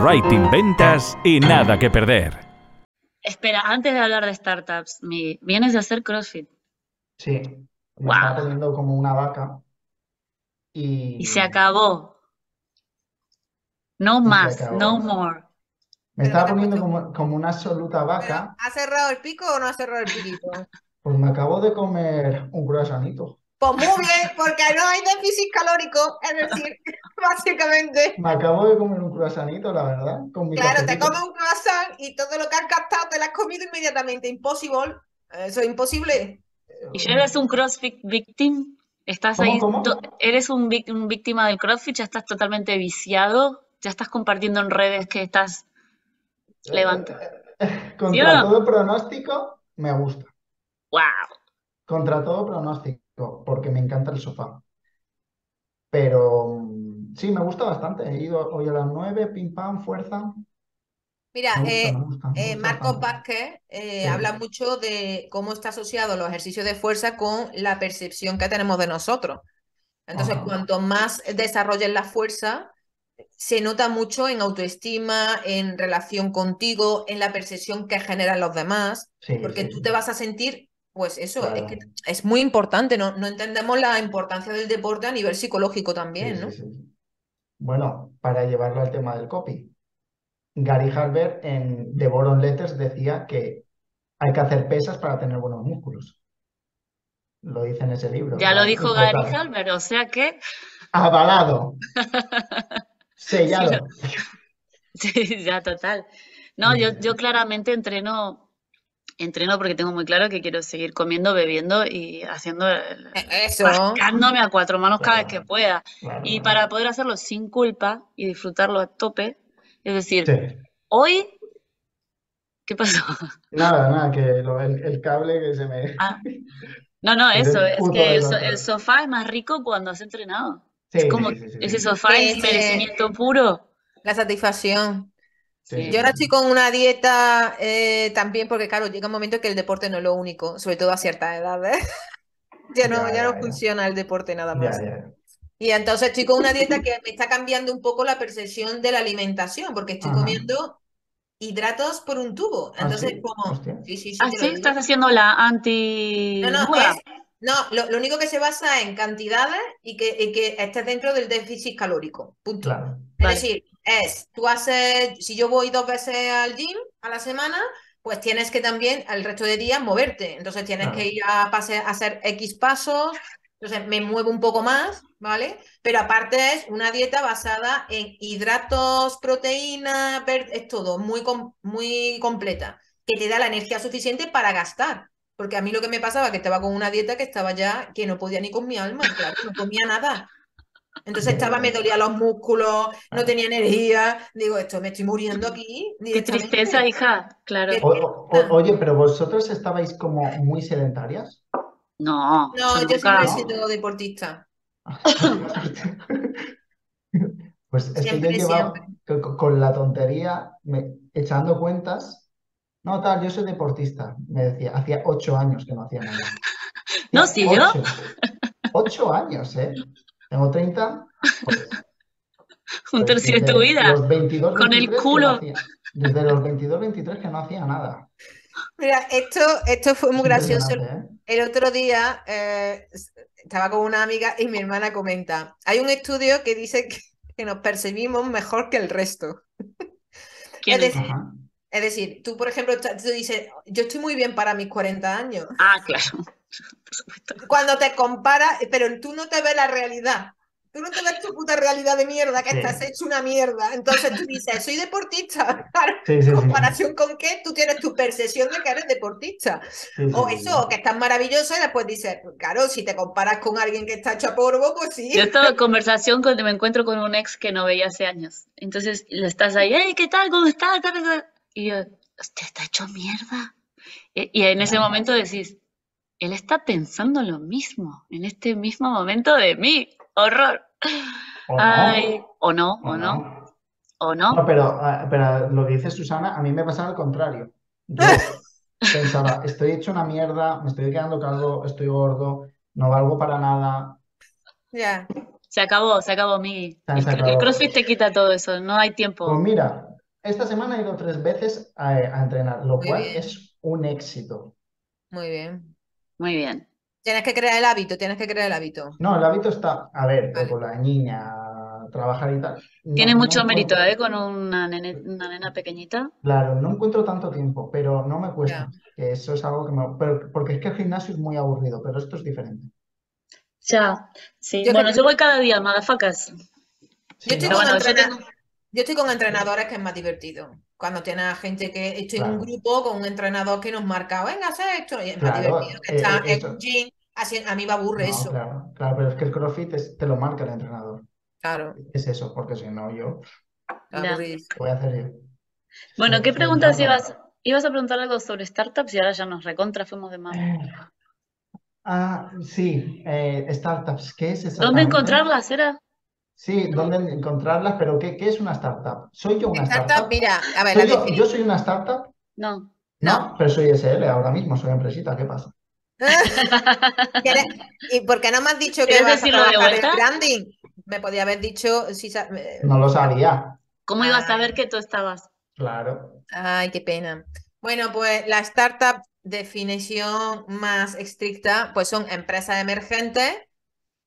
copywriting, ventas y nada que perder. Espera, antes de hablar de startups, mi- vienes de hacer CrossFit Sí, me Wow. estaba poniendo como una vaca y y se acabó. No Y más, acabó. no more. me Pero estaba ¿qué te poniendo como, como una absoluta vaca. ¿ha cerrado el pico o no ha cerrado el piquito? Pues me acabo de comer un croissantito. Pues muy bien, porque no hay déficit calórico, es decir, básicamente, Me acabo de comer un croissantito, la verdad, con mi claro, te comes un croissant y todo lo que has gastado te lo has comido inmediatamente. Imposible. Eso es imposible. ¿Y ya eres un CrossFit victim? ¿Estás ¿Cómo, ahí? cómo? ¿Eres un, víctima del CrossFit? ¿Ya estás totalmente viciado? ¿Ya estás compartiendo en redes que estás levanta? Contra no? todo pronóstico, me gusta. ¡Wow! Contra todo pronóstico, porque me encanta el sofá. Pero mm, sí, me gusta bastante. He ido hoy a las 9, pim pam, fuerza. Mira, gusta, eh, me gusta, me eh, gusta Marcos bastante. Vázquez eh, Sí. habla mucho de cómo está asociado los ejercicios de fuerza con la percepción que tenemos de nosotros. Entonces, Ajá. cuanto más desarrolles la fuerza, se nota mucho en autoestima, en relación contigo, en la percepción que generan los demás, Sí, porque sí, tú te vas a sentir, pues eso, es que es muy importante, ¿no? No entendemos la importancia del deporte a nivel psicológico también, sí, ¿no? sí, sí. Bueno, para llevarlo al tema del copy. Gary Halbert en The War on Letters decía que hay que hacer pesas para tener buenos músculos. Lo dice en ese libro. Ya lo dijo Gary Halbert, o sea que Avalado. Sellado. Sí, ya total. No, yo, yo claramente entreno, entreno porque tengo muy claro que quiero seguir comiendo, bebiendo y haciendo, el- E- Eso. rascándome a cuatro manos cada vez que pueda. Claro, Y para poder hacerlo sin culpa y disfrutarlo a tope, es decir, Sí. hoy, ¿qué pasó? Nada, nada, que lo- el, el cable que se me... Ah, no, no, Es eso, es que el, so- el sofá es más rico cuando has entrenado. Sí, Es como sí, sí, sí, ese sofá Sí, es merecimiento puro. La satisfacción. Sí. Yo ahora estoy con una dieta eh, también, porque claro, llega un momento que el deporte no es lo único, sobre todo a ciertas edades. Ya no, Ya, ya no ya, ya. funciona el deporte nada más. ya. Y entonces estoy con una dieta que me está cambiando un poco la percepción de la alimentación, porque estoy Ajá. comiendo hidratos por un tubo. ¿Ah, Entonces, sí? como, sí, sí, sí, Ah, estás haciendo la anti No, no, es- no, lo, lo único que se basa en cantidades y que, y que estés dentro del déficit calórico. Punto. Claro. Es Vale. decir, es, tú haces, si yo voy dos veces al gym a la semana, pues tienes que también al resto de días moverte. Entonces tienes que ir a, pase- a hacer X pasos, entonces me muevo un poco más, ¿vale? Pero aparte es una dieta basada en hidratos, proteínas, es todo muy, com- muy completa, que te da la energía suficiente para gastar. Porque a mí lo que me pasaba que estaba con una dieta que estaba ya, que no podía ni con mi alma, claro, no comía nada. Entonces estaba, me dolía los músculos, no tenía energía. Digo, esto me estoy muriendo aquí Qué tristeza, hija. Claro. O- o- oye, pero vosotros estabais como muy sedentarias. No, No, yo siempre he sido deportista. Pues es que yo llevaba con la tontería, me- echando cuentas. No, tal, yo soy deportista. Me decía, hacía ocho años que no hacía nada. No, ¿sí yo? Ocho años, ¿eh? Tengo 30. pues, Un tercio de tu vida. Los 22, Con el 23 que no culo. hacía- desde los 22, 23 que no hacía nada. Mira, esto, esto fue muy gracioso. ¿eh? El otro día eh, estaba con una amiga y mi hermana comenta, hay un estudio que dice que, que nos percibimos mejor que el resto. ¿Quién Es es? decir, es decir, tú, por ejemplo, tú dices, yo estoy muy bien para mis 40 años. Ah, claro. Por supuesto. Cuando te comparas, pero tú no te ves la realidad. Tú no te ves tu puta realidad de mierda, que Sí. estás hecho una mierda. Entonces tú dices, soy deportista. Claro, Sí, sí, ¿en sí. comparación con qué? Tú tienes tu percepción de que eres deportista. Sí, sí, O eso, o que estás maravilloso y después dices, claro, si te comparas con alguien que está hecho a polvo, pues sí. Yo estaba en conversación cuando me encuentro con un ex que no veía hace años. Entonces le estás ahí, hey, ¿qué tal? ¿Cómo estás? Tal, tal, tal". Y yo, hostia, está hecho mierda. Y, y en ese momento decís, él está pensando lo mismo, en este mismo momento de mí. Horror. ¿O no? Ay, o no, ¿O o no, no? o No, no. pero, ah, pero lo que dice Susana, a mí me pasaba al contrario. Yo pensaba, estoy hecho una mierda, me estoy quedando calvo, estoy gordo, no valgo para nada. Ya. Se acabó, se acabó, Migui. Se El, el. CrossFit te quita todo eso, no hay Pues tiempo. mira, esta semana he ido tres veces a, a entrenar, lo Muy cual bien. es un éxito. Muy bien. Muy bien. Tienes que crear el hábito, tienes que crear el hábito. No, el hábito está, a ver, Vale. con la niña, trabajar y tal. No, Tiene no mucho mérito, encuentro, ¿eh? Con una nene- una nena pequeñita. claro, no encuentro tanto tiempo, pero no me cuesta, Ya. que eso es algo que me, pero- porque es que el gimnasio es muy aburrido, pero esto es diferente. Ya, sí. Yo Bueno, que- yo voy cada día. Yo Sí, estoy ¿no? con bueno, yo entrena- tengo- yo estoy con entrenadores que es más divertido. Cuando tienes a gente que estoy en un Claro. grupo con un entrenador que nos marca, venga, haz esto, y es más Claro, divertido que eh, estar eh, en un gym. Así, a mí me aburre No, eso. claro, claro, pero es que el CrossFit es- te lo marca el entrenador. Claro, Es eso, porque si no, yo. ¿qué voy a hacer yo? Bueno, ¿qué preguntas ibas? Ibas a preguntar algo sobre startups y ahora ya nos recontra fuimos de mano. Eh, Ah, sí, eh, startups, ¿qué es ¿Dónde exactamente? encontrarlas, era? Sí, ¿dónde encontrarlas? Pero ¿qué, qué es una startup? ¿Soy yo una Startup, startup? mira, a ver, ¿Soy la yo, soy una startup? No. No, pero soy SL ahora mismo, soy empresita, ¿qué pasa? ¿Quieres- ¿Y por qué no me has dicho que ¿Quieres vas a trabajar en branding? Me podía haber dicho si eh, No lo sabía. ¿Cómo ibas a Ay. saber que tú estabas? Claro. Ay, qué pena. Bueno, pues la startup, definición más estricta, pues son empresas emergentes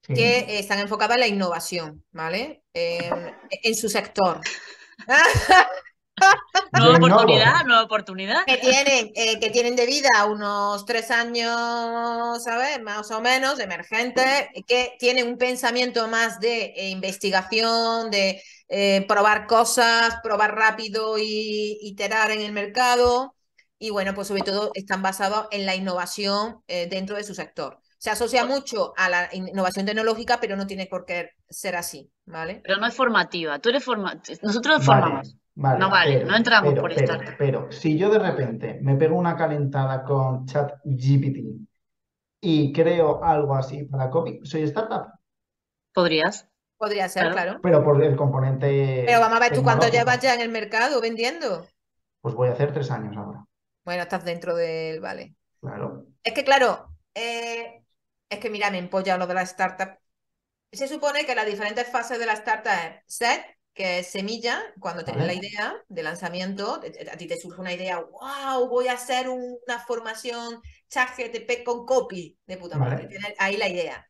Sí. que están enfocadas en la innovación, ¿vale? En, en su sector. Nueva oportunidad, nueva oportunidad. Que tienen, eh, que tienen de vida unos tres años, ¿sabes? Más o menos, emergentes, que tienen un pensamiento más de eh, investigación, de eh, probar cosas, probar rápido y iterar en el mercado. Y bueno, pues sobre todo están basados en la innovación eh, dentro de su sector. Se asocia mucho a la innovación tecnológica, pero no tiene por qué ser así, ¿vale? Pero no es formativa. Tú eres forma... Nosotros Vale, formamos. vale, No vale, pero, no entramos pero, por pero, startup. pero, si yo de repente me pego una calentada con ChatGPT y creo algo así para copy, soy startup, ¿Podrías? Podría ser, Claro. claro. pero por el componente Pero vamos a ver, tú cuánto llevas ya en el mercado vendiendo. Pues voy a hacer tres años ahora, Bueno, estás dentro del, vale. claro. Es que claro, eh, es que mira, me empolla lo de la startup. Se supone que las diferentes fases de la startup es set, que es semilla, cuando tienes la idea de lanzamiento, a ti te surge una idea, wow, voy a hacer un- una formación ChatGPT con copy, de puta madre. Tienes ahí la idea.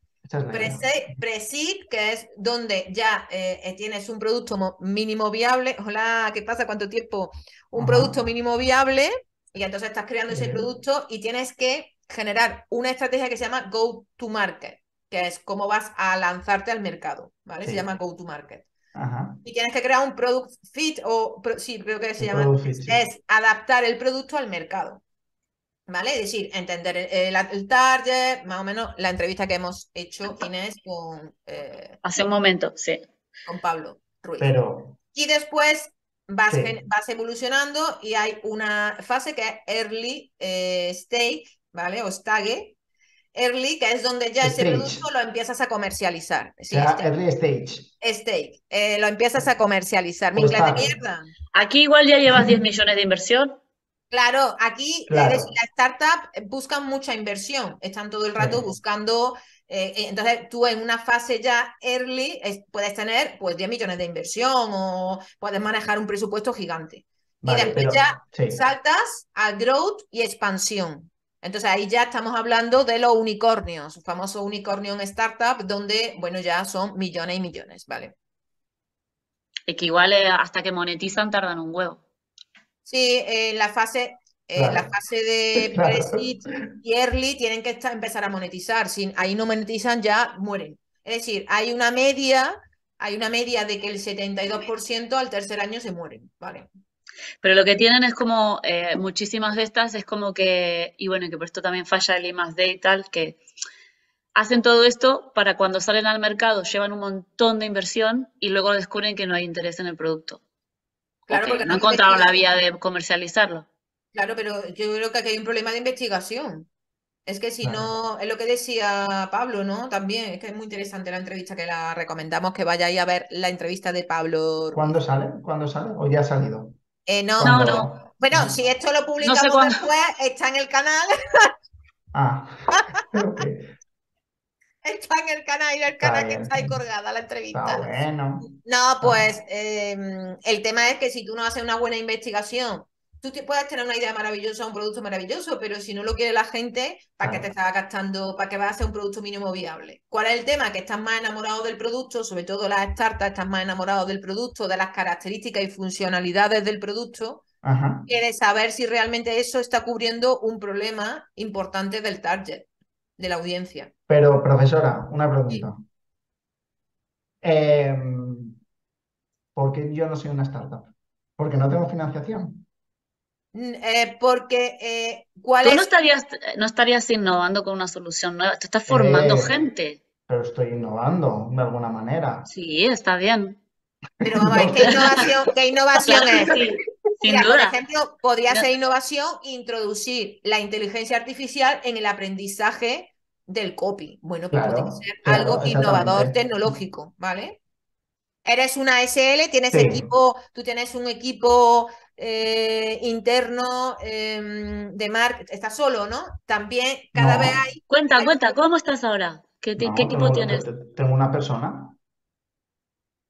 Pre-seed, que es donde ya eh, eh, tienes un producto mo- mínimo viable. Hola, ¿qué pasa? ¿Cuánto tiempo? Un Ajá. producto mínimo viable y entonces estás creando ese producto y tienes que generar una estrategia que se llama go to market, que es cómo vas a lanzarte al mercado, ¿vale? Se llama go to market. Ajá. Y tienes que crear un product fit o pro- sí, creo que se El llama product fit, sí. es adaptar el producto al mercado. ¿Vale? Es decir, entender el, el- el target, más o menos la entrevista que hemos hecho Inés con, eh, Hace un momento, sí. con Pablo Ruiz. Pero, Y después vas, Sí. vas evolucionando y hay una fase que es early eh, stage, ¿vale? O stage. Early, que es donde ya ese Stage. producto lo empiezas a comercializar. o Sí, sea, stage. early stage. Stage. Eh, lo empiezas a comercializar. Mi O inglés de mierda. Aquí igual ya llevas 10 millones de inversión. Claro, aquí eh, Claro. es- la startup buscan mucha inversión, están todo el rato Sí. buscando, eh, eh, entonces tú en una fase ya early es- puedes tener pues 10 millones de inversión o puedes manejar un presupuesto gigante. Vale, y después pero, ya sí. saltas a growth y expansión. Entonces ahí ya estamos hablando de los unicornios, famoso unicornio en startup, donde, bueno, ya son millones y millones, ¿vale? Y que igual eh, hasta que monetizan tardan un huevo. Sí, eh, la fase, eh, la fase de pre-seed y early tienen que empezar a monetizar. Si ahí no monetizan, ya mueren. Es decir, hay una media, hay una media de que el 72% al tercer año se mueren, ¿vale? Pero lo que tienen es como, eh, muchísimas de estas es como que, y bueno, que por esto también falla el I más D y tal, que hacen todo esto para cuando salen al mercado llevan un montón de inversión y luego descubren que no hay interés en el producto. Claro, O que porque no encontraron la vía de comercializarlo. Claro, pero yo creo que aquí hay un problema de investigación. Es que si Claro. no, es lo que decía Pablo, ¿no? También, es que es muy interesante la entrevista que la recomendamos que vayáis a ver la entrevista de Pablo. ¿Cuándo sale? ¿Cuándo sale? ¿O ya ha salido? Eh, no, No. Bueno, No. si esto lo publicamos después, está en el canal. Ah. Está en el canal y el canal que bien. está ahí colgada la entrevista. Está bueno. No, pues em, el tema es que si tú no haces una buena investigación, tú te puedes tener una idea maravillosa, un producto maravilloso, pero si no lo quiere la gente, ¿para qué te estás gastando? ¿Para qué vas a hacer un producto mínimo viable? ¿Cuál es el tema? Que estás más enamorado del producto, sobre todo las startups están más enamorados del producto, de las características y funcionalidades del producto, Ajá. que de saber si realmente eso está cubriendo un problema importante del target, de la audiencia. Pero, profesora, una pregunta. Em, ¿por qué yo no soy una startup? Porque no tengo financiación. Eh, porque, eh, ¿cuál Tú no es? estarías, no estarías innovando con una solución nueva, te estás formando Eh, gente. pero estoy innovando de alguna manera. Sí, está bien. Pero vamos a ver, ¿qué innovación, qué innovación Claro es? sí, sin Mira, por duda. ejemplo, podría No. ser innovación introducir la inteligencia artificial en el aprendizaje del copy. Bueno, pues Claro, podría ser claro, algo innovador tecnológico, ¿vale? Eres una SL, tienes Sí. equipo, tú tienes un equipo eh, interno em, de marketing, estás solo, ¿no? También cada No. vez hay Cuenta, hay- cuenta, ¿cómo estás ahora? ¿Qué, No, qué equipo tengo, tienes? te- tengo una persona.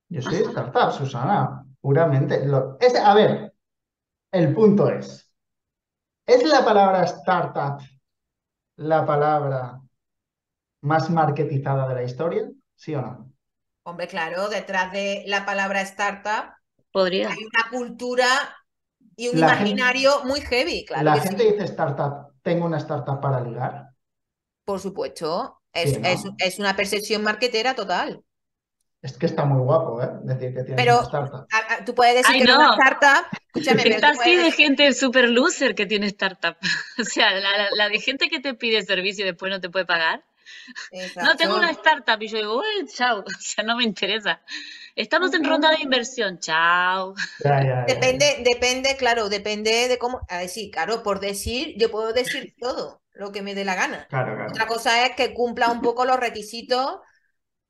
Yo soy Ajá. startup, Susana, puramente. Lo- es, a ver, el punto es, ¿es la palabra startup la palabra más marketizada de la historia? ¿Sí o no? Hombre, claro, detrás de la palabra startup Podría. hay una cultura y un La gente- imaginario muy heavy, claro La gente sí, dice startup, tengo una startup para ligar. por supuesto. Es, Sí, ¿no? es, es una percepción marketera total. Es que está muy guapo, ¿eh? Decir que tienes Pero una startup. a- a- tú puedes decir Ay, que no. una startup, escúchame, pero Está así puedes de gente super loser que tiene startup. O sea, la, la- la de gente que te pide servicio y después no te puede pagar. No, tengo una startup y yo digo, uy, chao, o sea, no me interesa. Estamos en ronda de inversión, chao. Ya, ya, ya, ya. Depende, depende, claro, depende de cómo. A decir, claro, por decir, yo puedo decir todo lo que me dé la gana. Claro, claro. Otra cosa es que cumpla un poco los requisitos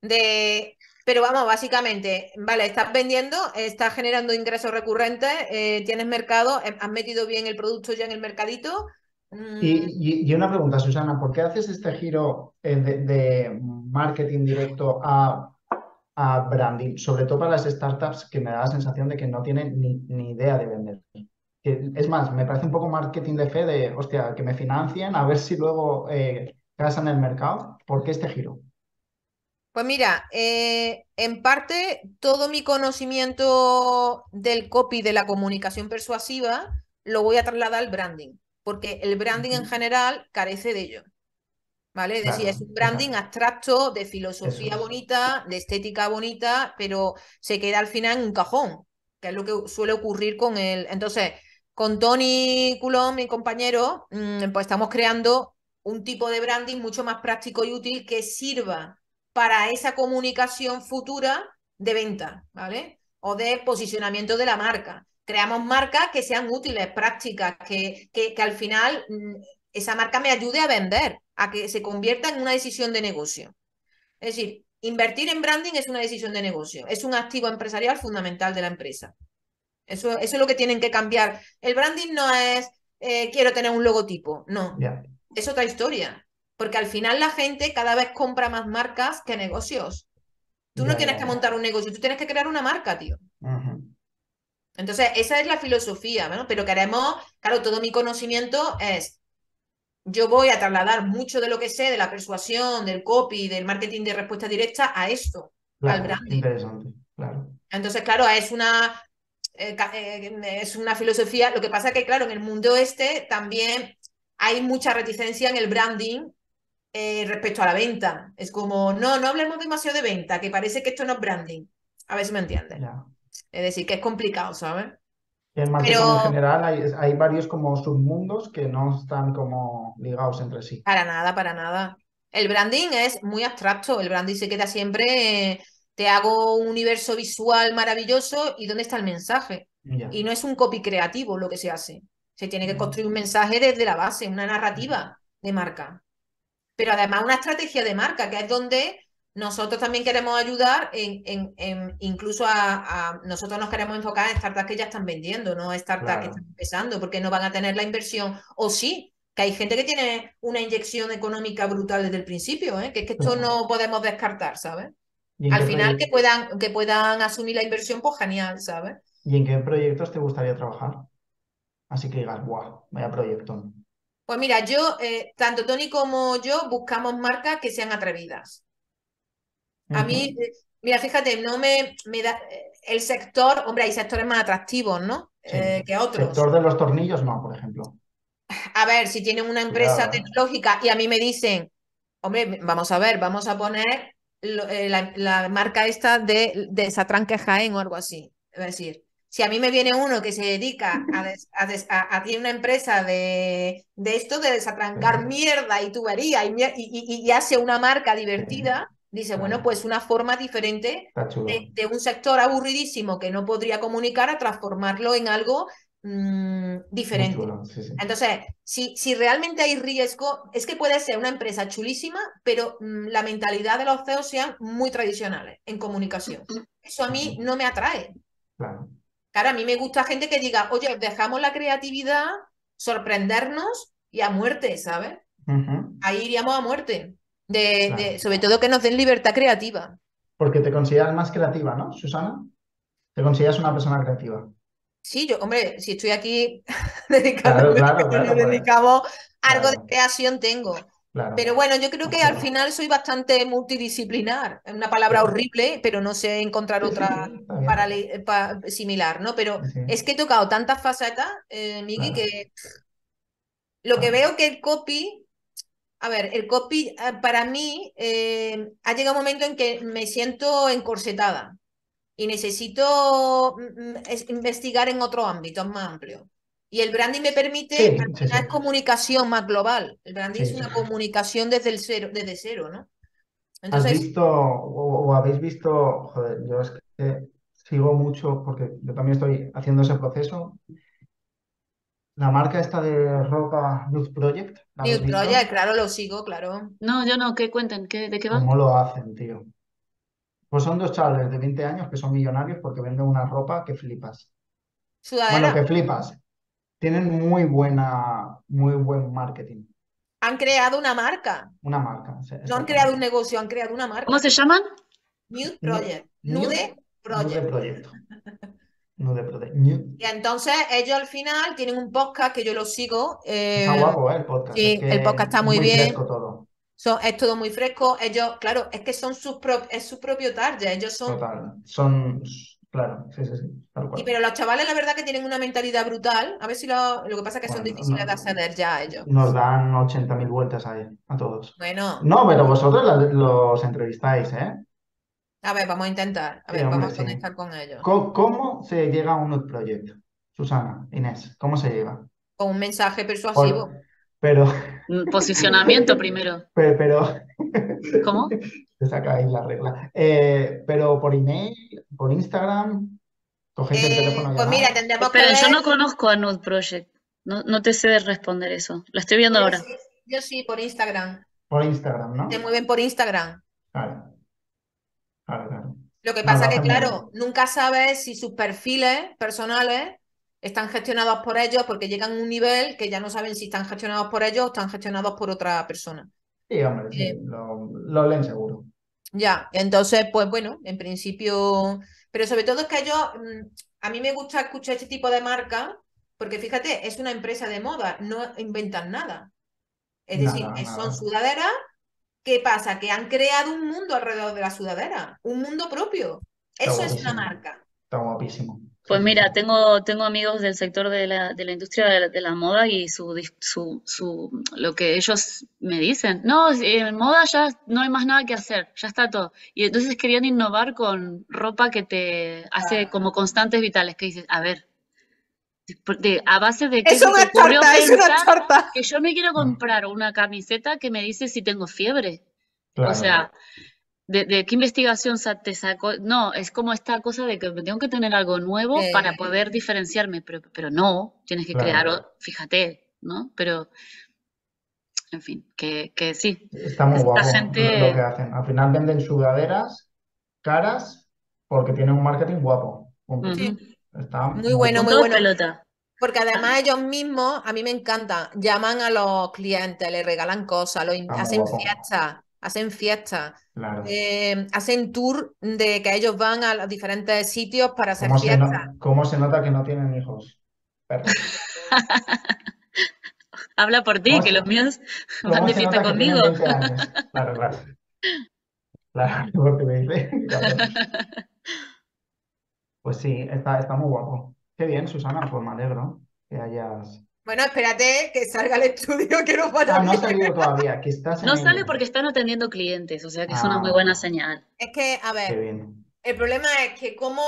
de. Pero vamos, básicamente, vale, estás vendiendo, estás generando ingresos recurrentes, eh, tienes mercado, eh, has metido bien el producto ya en el mercadito. Mm, Y, y- y una pregunta, Susana, ¿por qué haces este giro eh, de, de marketing directo a, a branding? Sobre todo para las startups que me da la sensación de que no tienen ni, ni idea de vender. Que, es más, me parece un poco marketing de fe de, hostia, que me financien, a ver si luego eh, casan el mercado. ¿Por qué este giro? Pues mira, eh, en parte todo mi conocimiento del copy, de la comunicación persuasiva, lo voy a trasladar al branding, porque el branding en general carece de ello. ¿Vale? Es decir, es un branding abstracto, de filosofía Eso bonita, de estética bonita, pero se queda al final en un cajón, que es lo que suele ocurrir con el. Entonces, con Tony Coulomb, mi compañero, mm, pues estamos creando un tipo de branding mucho más práctico y útil que sirva para esa comunicación futura de venta, ¿vale? O de posicionamiento de la marca. Creamos marcas que sean útiles, prácticas, que, que, que al final mm, esa marca me ayude a vender, a que se convierta en una decisión de negocio. Es decir, invertir en branding es una decisión de negocio, es un activo empresarial fundamental de la empresa. Eso, eso es lo que tienen que cambiar. El branding no es eh, quiero tener un logotipo, no, es otra historia. Porque al final la gente cada vez compra más marcas que negocios. Tú no tienes que montar un negocio, tú tienes que crear una marca, tío. Entonces, esa es la filosofía, ¿no? Pero queremos, claro, todo mi conocimiento es, yo voy a trasladar mucho de lo que sé de la persuasión, del copy, del marketing de respuesta directa a esto, al branding. interesante, claro. Entonces, claro, es una, eh, eh, es una filosofía. Lo que pasa que, claro, en el mundo este también hay mucha reticencia en el branding eh, respecto a la venta. Es como, no, no hablemos demasiado de venta, que parece que esto no es branding. A ver si me entiendes. Es decir, que es complicado, ¿sabes? En marketing en general hay, hay varios como submundos que no están como ligados entre sí. para nada, para nada. El branding es muy abstracto. El branding se queda siempre, eh, te hago un universo visual maravilloso y ¿dónde está el mensaje? Y no es un copy creativo lo que se hace. Se tiene que Mm. construir un mensaje desde la base, una narrativa de marca. Pero además una estrategia de marca, que es donde nosotros también queremos ayudar en, en- en- incluso a, a- nosotros nos queremos enfocar en startups que ya están vendiendo, no startups que están empezando, porque no van a tener la inversión, o sí, que hay gente que tiene una inyección económica brutal desde el principio, ¿eh? que es que esto no podemos descartar, ¿sabes? Al final que puedan, que puedan asumir la inversión, pues genial, ¿sabes? ¿Y en qué proyectos te gustaría trabajar? Así que digas, ¡buah! Vaya proyecto. Pues mira, yo, eh, tanto Tony como yo buscamos marcas que sean atrevidas. A mí, eh, mira, fíjate, no me, me da eh, el sector, hombre, hay sectores más atractivos, ¿no? que otros. El sector de los tornillos, no, por ejemplo. A ver, si tienen una empresa tecnológica y a mí me dicen, hombre, vamos a ver, vamos a poner la, marca esta de, de Satranque Jaén o algo así. Es decir, si a mí me viene uno que se dedica a, a, tiene una empresa de, de, esto, de desatrancar mierda y tubería y, y, hace una marca divertida, dice, bueno, pues una forma diferente de, un sector aburridísimo que no podría comunicar a transformarlo en algo mm, diferente. Entonces, si, si realmente hay riesgo, es que puede ser una empresa chulísima, pero mm, la mentalidad de los CEOs sean muy tradicionales en comunicación. Eso a mí no me atrae. Claro. Claro, a mí me gusta gente que diga, oye, dejamos la creatividad, sorprendernos y a muerte, ¿sabes? Ahí iríamos a muerte. De, sobre todo que nos den libertad creativa. Porque te consideras más creativa, ¿no, Susana? ¿Te consideras una persona creativa? Sí, yo, hombre, si estoy aquí dedicado, claro, claro, dedicamos algo de creación tengo. Pero bueno, yo creo que al final soy bastante multidisciplinar. Es una palabra horrible, pero no sé encontrar otra para, similar, ¿no? Pero es que he tocado tantas facetas, eh, Miki, que lo que veo que el copy, a ver, el copy eh, para mí eh, ha llegado un momento en que me siento encorsetada y necesito mm, mm, investigar en otro ámbito más amplio. Y el branding me permite, una comunicación más global. El branding es una comunicación desde el cero, desde cero, ¿no? Entonces... ¿Has visto o, habéis visto, joder, yo es que sigo mucho porque yo también estoy haciendo ese proceso. La marca esta de ropa Nude Project. Nude Project, claro, lo sigo, claro. No, yo no, que cuenten, ¿de qué va? ¿Cómo lo hacen, tío? Pues son dos chavales de 20 años que son millonarios porque venden una ropa que flipas. Bueno, que flipas tienen muy buena, muy buen marketing. Han creado una marca. Una marca. No han creado un negocio, han creado una marca. ¿Cómo se llaman? Nude Project. Nude, Project. Nude Project. Nude Project. Y entonces ellos al final tienen un podcast que yo lo sigo. está eh, guapo, ¿eh? El podcast. Sí, el podcast está muy, bien. Todo. es todo muy fresco. Ellos, claro, es que son sus es su propio target. Ellos son. Total. Son Claro, sí, sí, sí. Y pero los chavales, la verdad, que tienen una mentalidad brutal. A ver si lo, lo que pasa es que son difíciles de acceder ya a ellos. Nos dan 80.000 vueltas ahí, a todos. Bueno. No, pero vosotros los entrevistáis, ¿eh? A ver, vamos a intentar. A ver, vamos a conectar con ellos. ¿Cómo, se llega a un proyecto? Susana, Inés, ¿cómo se llega? Con un mensaje persuasivo. pero. Posicionamiento primero. Pero, pero, ¿Cómo? Se saca ahí la regla. Eh, pero por email, por Instagram, cogéis el eh, teléfono. Pues mira, tendremos Pero yo no conozco a Nude Project. No, no te sé responder eso. Lo estoy viendo ahora. yo sí, por Instagram. Por Instagram, ¿no? Te mueven por Instagram. Claro. Claro, claro. Lo que pasa es que, claro, nunca sabes si sus perfiles personales están gestionados por ellos porque llegan a un nivel que ya no saben si están gestionados por ellos o están gestionados por otra persona. Sí, hombre, sí, eh, lo, leen seguro. Ya, entonces, pues bueno, en principio, pero sobre todo es que yo, mm, a mí me gusta escuchar este tipo de marca, porque fíjate, es una empresa de moda, no inventan nada. Es decir, son sudaderas, ¿qué pasa? Que han creado un mundo alrededor de la sudadera, un mundo propio. Eso es una marca. Está guapísimo. Pues mira, tengo, tengo amigos del sector de la, de la industria de la, moda y su, su, su, lo que ellos me dicen, no, en moda ya no hay más nada que hacer, ya está todo. Y entonces querían innovar con ropa que te hace como constantes vitales, que dices, a ver, a base de que es una que yo me quiero comprar una camiseta que me dice si tengo fiebre. O sea, de, qué investigación te sacó? No, es como esta cosa de que tengo que tener algo nuevo para poder diferenciarme, pero, pero no, tienes que crear, fíjate, ¿no? Pero, en fin, que, que sí. Está muy guapo lo que hacen. Al final venden sudaderas caras porque tienen un marketing guapo. Está muy bueno, muy bueno. Porque además ellos mismos, a mí me encanta, llaman a los clientes, les regalan cosas, lo in- Está muy hacen fiestas, hacen fiestas, Claro. eh, hacen tour de que ellos van a los diferentes sitios para hacer ¿Cómo se, no- fiestas. cómo se nota que no tienen hijos? Habla por ti, ¿Cómo que los míos ¿Cómo van de fiesta conmigo. 20 años? Claro, claro. Claro, porque me dice. claro. Pues sí, está, está muy guapo. Qué bien, Susana, pues me alegro que hayas. Bueno, espérate que salga el estudio, que no vaya Ah, no ha salido todavía, que estás en No sale porque están atendiendo clientes, o sea que es una Ah, muy buena vale. señal. Es que, a Qué ver, bien. el problema es que como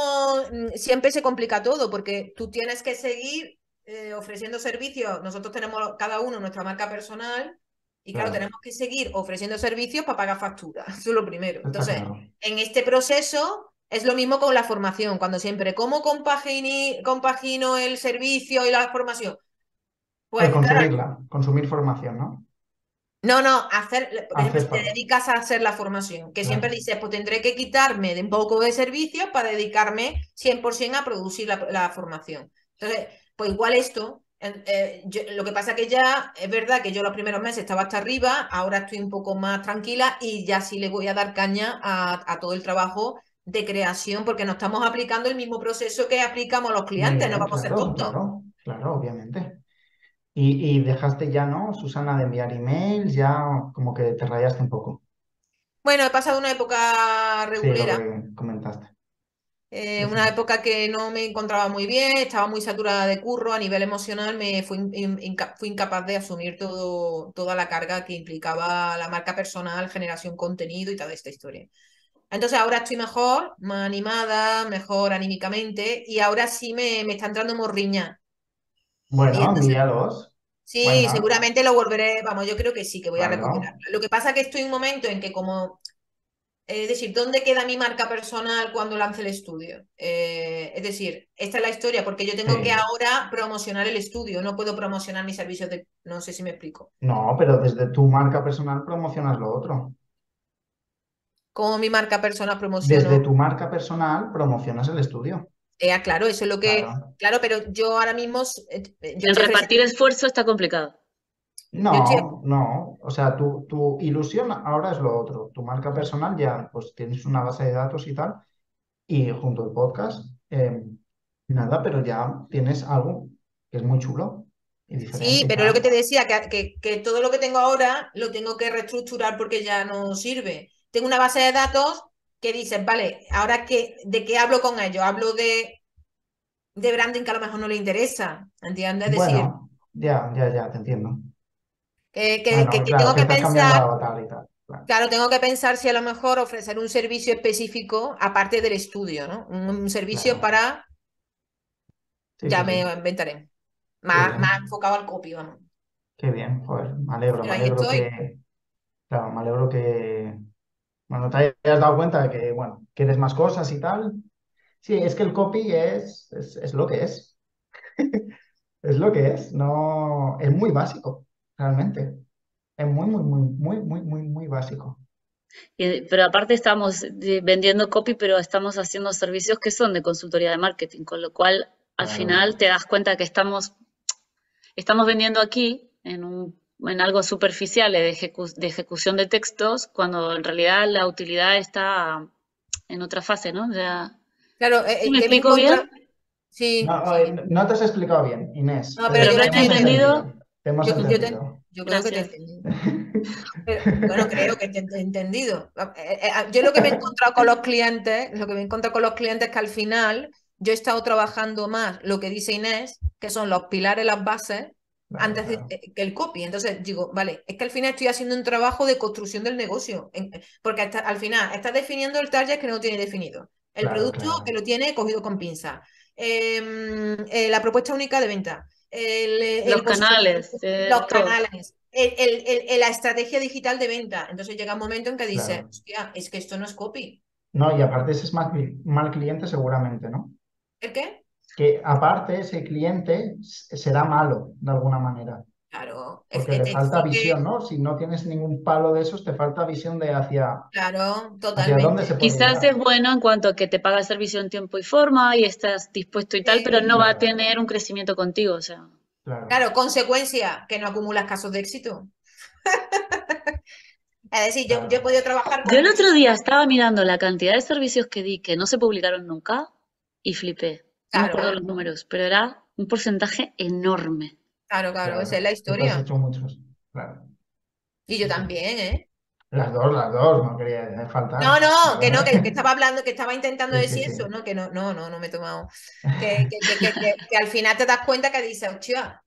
mm, siempre se complica todo, porque tú tienes que seguir eh, ofreciendo servicios. Nosotros tenemos cada uno nuestra marca personal y claro, Claro. tenemos que seguir ofreciendo servicios para pagar facturas. Eso es lo primero. Entonces, claro. en este proceso es lo mismo con la formación, cuando siempre, ¿cómo compagini- compagino el servicio y la formación? Pues claro, consumirla, consumir formación, ¿no? no, no, hacer, por ejemplo, Hacer si te dedicas a hacer la formación, que siempre dices, pues tendré que quitarme de un poco de servicios para dedicarme 100% a producir la, la formación. Entonces, pues igual esto, eh, eh, yo- lo que pasa que ya es verdad que yo los primeros meses estaba hasta arriba, ahora estoy un poco más tranquila y ya sí le voy a dar caña a, a todo el trabajo de creación, porque no estamos aplicando el mismo proceso que aplicamos los clientes, no vamos a ser claro, tontos. claro, claro, obviamente. Y, y dejaste ya, ¿no, Susana, de enviar emails? Ya como que te rayaste un poco. Bueno, he pasado una época Sí, lo regulera. que comentaste. Eh, Sí, una época que no me encontraba muy bien, estaba muy saturada de curro, a nivel emocional me fui, inca- fui incapaz de asumir todo, toda la carga que implicaba la marca personal, generación contenido y toda esta historia. Entonces ahora estoy mejor, más animada, mejor anímicamente y ahora sí me, me está entrando morriña. Bueno, entonces, envíalos. sí, seguramente lo volveré, vamos, yo creo que sí, que voy a recuperar. Lo que pasa es que estoy en un momento en que como es decir, ¿dónde queda mi marca personal cuando lance el estudio? Eh, es decir, esta es la historia, porque yo tengo Sí. que ahora promocionar el estudio, no puedo promocionar mis servicios de... No sé si me explico. No, pero desde tu marca personal promocionas lo otro. ¿Cómo mi marca personal Desde promociono? tu marca personal promocionas el estudio. Eh, claro, eso es lo que... Claro. Claro, pero yo ahora mismo... eh, yo estoy repartir esfuerzo está complicado. Estoy- No, no. O sea, tu, tu ilusión ahora es lo otro. Tu marca personal ya, pues tienes una base de datos y tal. Y junto al podcast, eh, nada, pero ya tienes algo que es muy chulo y diferente Sí, pero lo que te decía, que, que, que todo lo que tengo ahora lo tengo que reestructurar porque ya no sirve. Tengo una base de datos que dices, vale, ahora que, ¿de qué hablo con ellos? Hablo de, de branding que a lo mejor no le interesa, ¿entiendes? Es decir, Bueno, ya, ya, ya, te entiendo. que, que- Bueno, que- que claro, tengo que pensar, tal. Claro. claro, tengo que pensar si a lo mejor ofrecer un servicio específico aparte del estudio, ¿no? Un, un servicio Claro. para, Sí, ya sí, me sí. inventaré, más, más enfocado al copy, vamos. Qué bien, joder, me alegro, me alegro que, claro, me alegro que, bueno, te hayas dado cuenta de que, bueno, quieres más cosas y tal. Sí, es que el copy es, es, es lo que es, es lo que es, no, es muy básico, realmente, es muy, muy, muy, muy, muy, muy, muy básico. Y- pero aparte estamos eh, vendiendo copy, pero estamos haciendo servicios que son de consultoría de marketing, con lo cual al Claro. final te das cuenta que estamos, estamos vendiendo aquí en un, en algo superficial de, ejecu- de ejecución de textos, cuando en realidad la utilidad está en otra fase, ¿no? Claro, eh, ¿Sí eh, me que me explico bien? Sí, No, sí. no te has explicado bien, Inés, No, pero pero yo lo te he entendido. entendido, te hemos Yo, yo te- entendido. yo creo que te he entendido. Pero, bueno, creo que te he entendido. Eh, eh, Yo lo que me he encontrado con los clientes, lo que me he encontrado con los clientes es que al final yo he estado trabajando más lo que dice Inés, que son los pilares, las bases, antes de- eh, que el copy. Entonces digo, vale, es que al final estoy haciendo un trabajo de construcción del negocio, porque hasta- al final estás definiendo el target que no tiene definido, el Claro, producto claro. que lo tiene cogido con pinza, em, eh, la propuesta única de venta, el, el Los canales, eh, los todo. canales, el- el- el- el- la estrategia digital de venta. Entonces llega un momento en que dices, Claro. hostia, es que esto no es copy. No, y aparte ese es mal, mal cliente seguramente, ¿no? ¿El qué? Que aparte ese cliente será malo de alguna manera. Claro, es Porque que- le falta que- visión, ¿no? Si no tienes ningún palo de esos, te falta visión de hacia, Claro, hacia dónde totalmente. se puede Quizás llegar. es bueno en cuanto a que te paga el servicio en tiempo y forma y estás dispuesto y tal, Sí. pero no va a tener un crecimiento contigo, o sea. Claro. Claro, consecuencia, que no acumulas casos de éxito. Es decir, yo, yo he podido trabajar con Yo el otro día estaba mirando la cantidad de servicios que di que no se publicaron nunca y flipé. No me Claro. acuerdo los números, pero era un porcentaje enorme. Claro, claro, Claro. esa es la has historia. hecho muchos. Claro. Y yo también, ¿eh? Las dos, las dos, no quería faltar. No, no, que no, que, que estaba hablando, que estaba intentando Sí, decir sí. eso, ¿no? Que no, no, no, no me he tomado. Que, que, que, que, que- que al final te das cuenta que dices, hostia,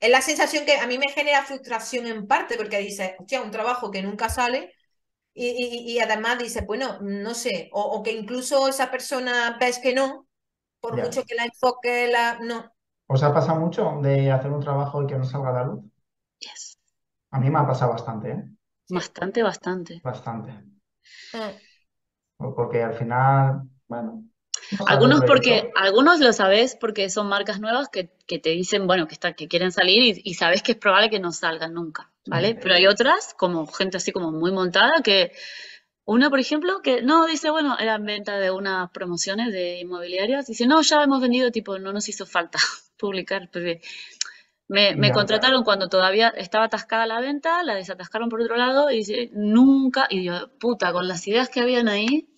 es la sensación que a mí me genera frustración en parte, porque dices, hostia, un trabajo que nunca sale y, y, y además dices, bueno, no sé, o, o que incluso esa persona ves que no, por Ya. mucho que la enfoque, la... no. ¿Os ha pasado mucho de hacer un trabajo y que no salga a la luz? Yes. A mí me ha pasado bastante, ¿eh? Bastante, bastante. Bastante. Mm. Porque al final, bueno. Algunos porque, algunos lo sabes porque son marcas nuevas que, que te dicen, bueno, que, está, que quieren salir y, y sabes que es probable que no salgan nunca, ¿vale? Sí. Pero hay otras, como gente así como muy montada, que una, por ejemplo, que no, dice, bueno, era en venta de unas promociones de inmobiliarias, dice, no, ya hemos vendido, tipo, no nos hizo falta publicar, porque me, me Ya. contrataron cuando todavía estaba atascada la venta, la desatascaron por otro lado y dice, nunca, y yo, puta, con las ideas que habían ahí,